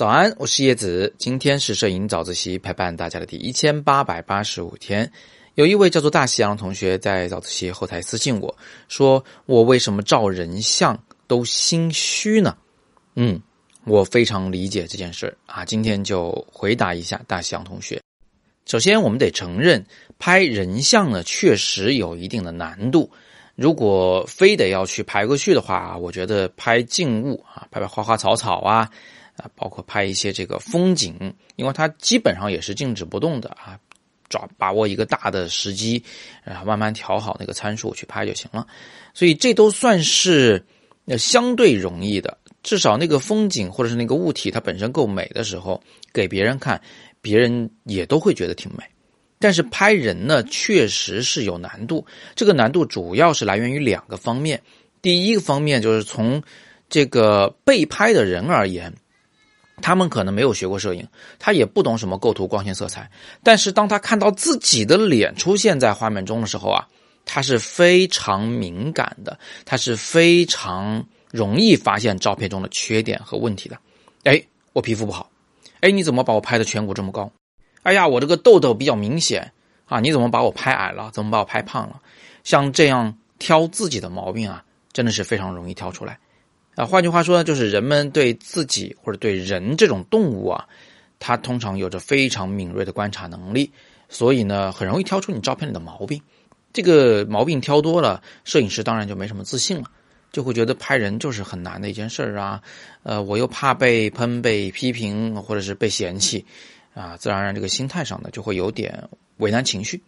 早安，我是叶子。今天是摄影早自习陪伴大家的第一千八百八十五天。有一位叫做大西洋的同学在早自习后台私信我说：“我为什么照人像都心虚呢？”嗯，我非常理解这件事啊。今天就回答一下大西洋同学。首先，我们得承认，拍人像呢确实有一定的难度。如果非得要去排过去的话，我觉得拍静物啊，拍拍花花草草啊。啊，包括拍一些这个风景，因为它基本上也是静止不动的啊，抓把握一个大的时机，然后慢慢调好那个参数去拍就行了。所以这都算是相对容易的，至少那个风景或者是那个物体它本身够美的时候，给别人看，别人也都会觉得挺美。但是拍人呢，确实是有难度。这个难度主要是来源于两个方面。第一个方面就是从这个被拍的人而言。他们可能没有学过摄影，他也不懂什么构图、光线、色彩。但是当他看到自己的脸出现在画面中的时候啊，他是非常敏感的，他是非常容易发现照片中的缺点和问题的。哎，我皮肤不好，哎，你怎么把我拍的颧骨这么高？哎呀，我这个痘痘比较明显啊，你怎么把我拍矮了？怎么把我拍胖了？像这样挑自己的毛病啊，真的是非常容易挑出来。啊，换句话说呢，就是人们对自己或者对人这种动物啊，它通常有着非常敏锐的观察能力，所以呢，很容易挑出你照片里的毛病。这个毛病挑多了，摄影师当然就没什么自信了，就会觉得拍人就是很难的一件事儿啊。呃，我又怕被喷、被批评或者是被嫌弃，啊，自然而然这个心态上呢就会有点为难情绪。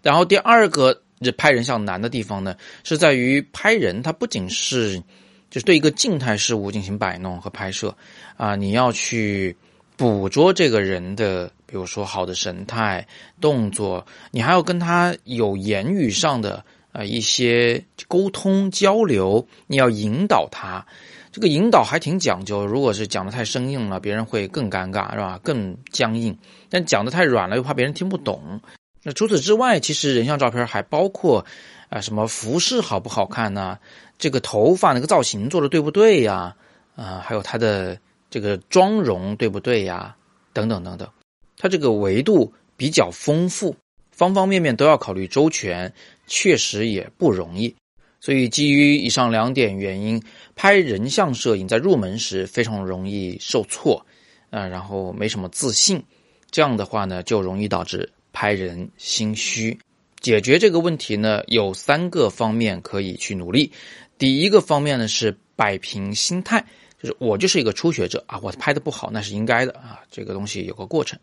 然后第二个这拍人像难的地方呢，是在于拍人，它不仅是。就是对一个静态事物进行摆弄和拍摄，啊，你要去捕捉这个人的，比如说好的神态、动作，你还要跟他有言语上的啊一些沟通交流，你要引导他。这个引导还挺讲究，如果是讲的太生硬了，别人会更尴尬，是吧？更僵硬。但讲的太软了，又怕别人听不懂。那除此之外，其实人像照片还包括啊什么服饰好不好看呢？这个头发那个造型做的对不对呀？啊，还有他的这个妆容对不对呀？等等等等，它这个维度比较丰富，方方面面都要考虑周全，确实也不容易。所以基于以上两点原因，拍人像摄影在入门时非常容易受挫，啊，然后没什么自信，这样的话呢，就容易导致拍人心虚。解决这个问题呢，有三个方面可以去努力。第一个方面呢是摆平心态，就是我就是一个初学者啊，我拍的不好那是应该的啊，这个东西有个过程。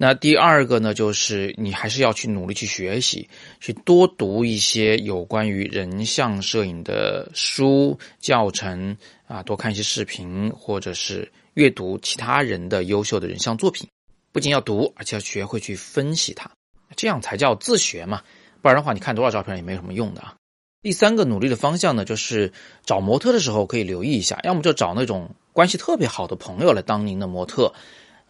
那第二个呢，就是你还是要去努力去学习，去多读一些有关于人像摄影的书教程啊，多看一些视频，或者是阅读其他人的优秀的人像作品。不仅要读，而且要学会去分析它，这样才叫自学嘛。不然的话，你看多少照片也没什么用的啊。第三个努力的方向呢，就是找模特的时候可以留意一下，要么就找那种关系特别好的朋友来当您的模特，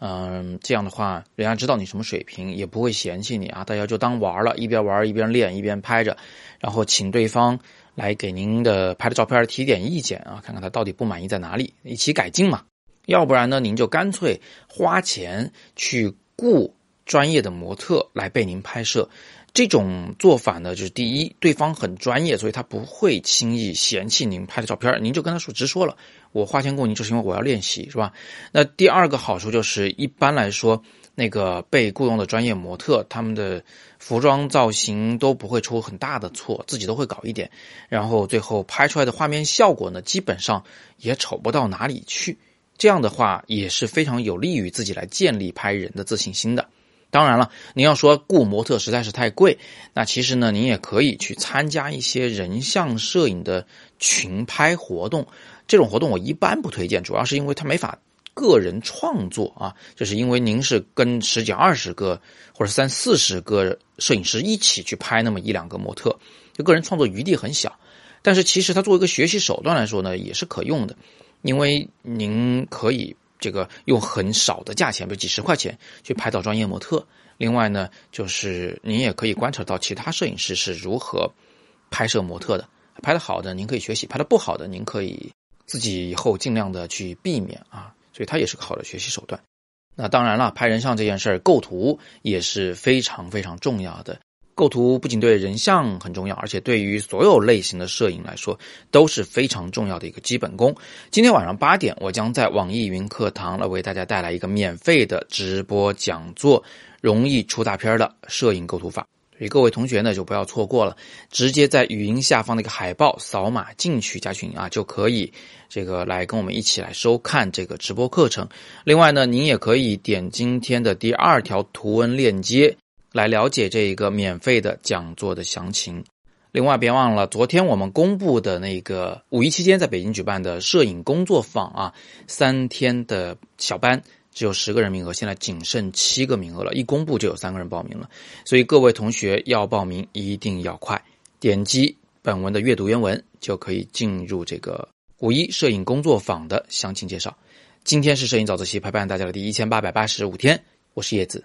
嗯，这样的话，人家知道你什么水平，也不会嫌弃你啊。大家就当玩了，一边玩一边练，一边拍着，然后请对方来给您的拍的照片提点意见啊，看看他到底不满意在哪里，一起改进嘛。要不然呢，您就干脆花钱去雇专业的模特来被您拍摄。这种做法呢，就是第一，对方很专业，所以他不会轻易嫌弃您拍的照片，您就跟他说直说了，我花钱雇您就是因为我要练习，是吧？那第二个好处就是，一般来说，那个被雇佣的专业模特，他们的服装造型都不会出很大的错，自己都会搞一点，然后最后拍出来的画面效果呢，基本上也丑不到哪里去。这样的话也是非常有利于自己来建立拍人的自信心的。当然了，您要说雇模特实在是太贵，那其实呢，您也可以去参加一些人像摄影的群拍活动。这种活动我一般不推荐，主要是因为它没法个人创作啊，就是因为您是跟十几二十个或者三四十个摄影师一起去拍那么一两个模特，就个人创作余地很小。但是其实它作为一个学习手段来说呢，也是可用的，因为您可以。这个用很少的价钱，比如几十块钱去拍到专业模特。另外呢，就是您也可以观察到其他摄影师是如何拍摄模特的。拍的好的您可以学习，拍的不好的您可以自己以后尽量的去避免啊。所以它也是个好的学习手段。那当然了，拍人像这件事儿，构图也是非常非常重要的。构图不仅对人像很重要，而且对于所有类型的摄影来说都是非常重要的一个基本功。今天晚上八点，我将在网易云课堂来为大家带来一个免费的直播讲座，容易出大片儿的摄影构图法。所以各位同学呢，就不要错过了，直接在语音下方的一个海报扫码进去加群啊，就可以这个来跟我们一起来收看这个直播课程。另外呢，您也可以点今天的第二条图文链接来了解这一个免费的讲座的详情。另外，别忘了昨天我们公布的那个五一期间在北京举办的摄影工作坊啊，三天的小班。只有十个人名额，现在仅剩七个名额了，一公布就有三个人报名了，所以各位同学要报名一定要快，点击本文的阅读原文就可以进入这个五一摄影工作坊的详情介绍。今天是摄影早自习陪伴大家的第一千八百八十五天，我是叶子，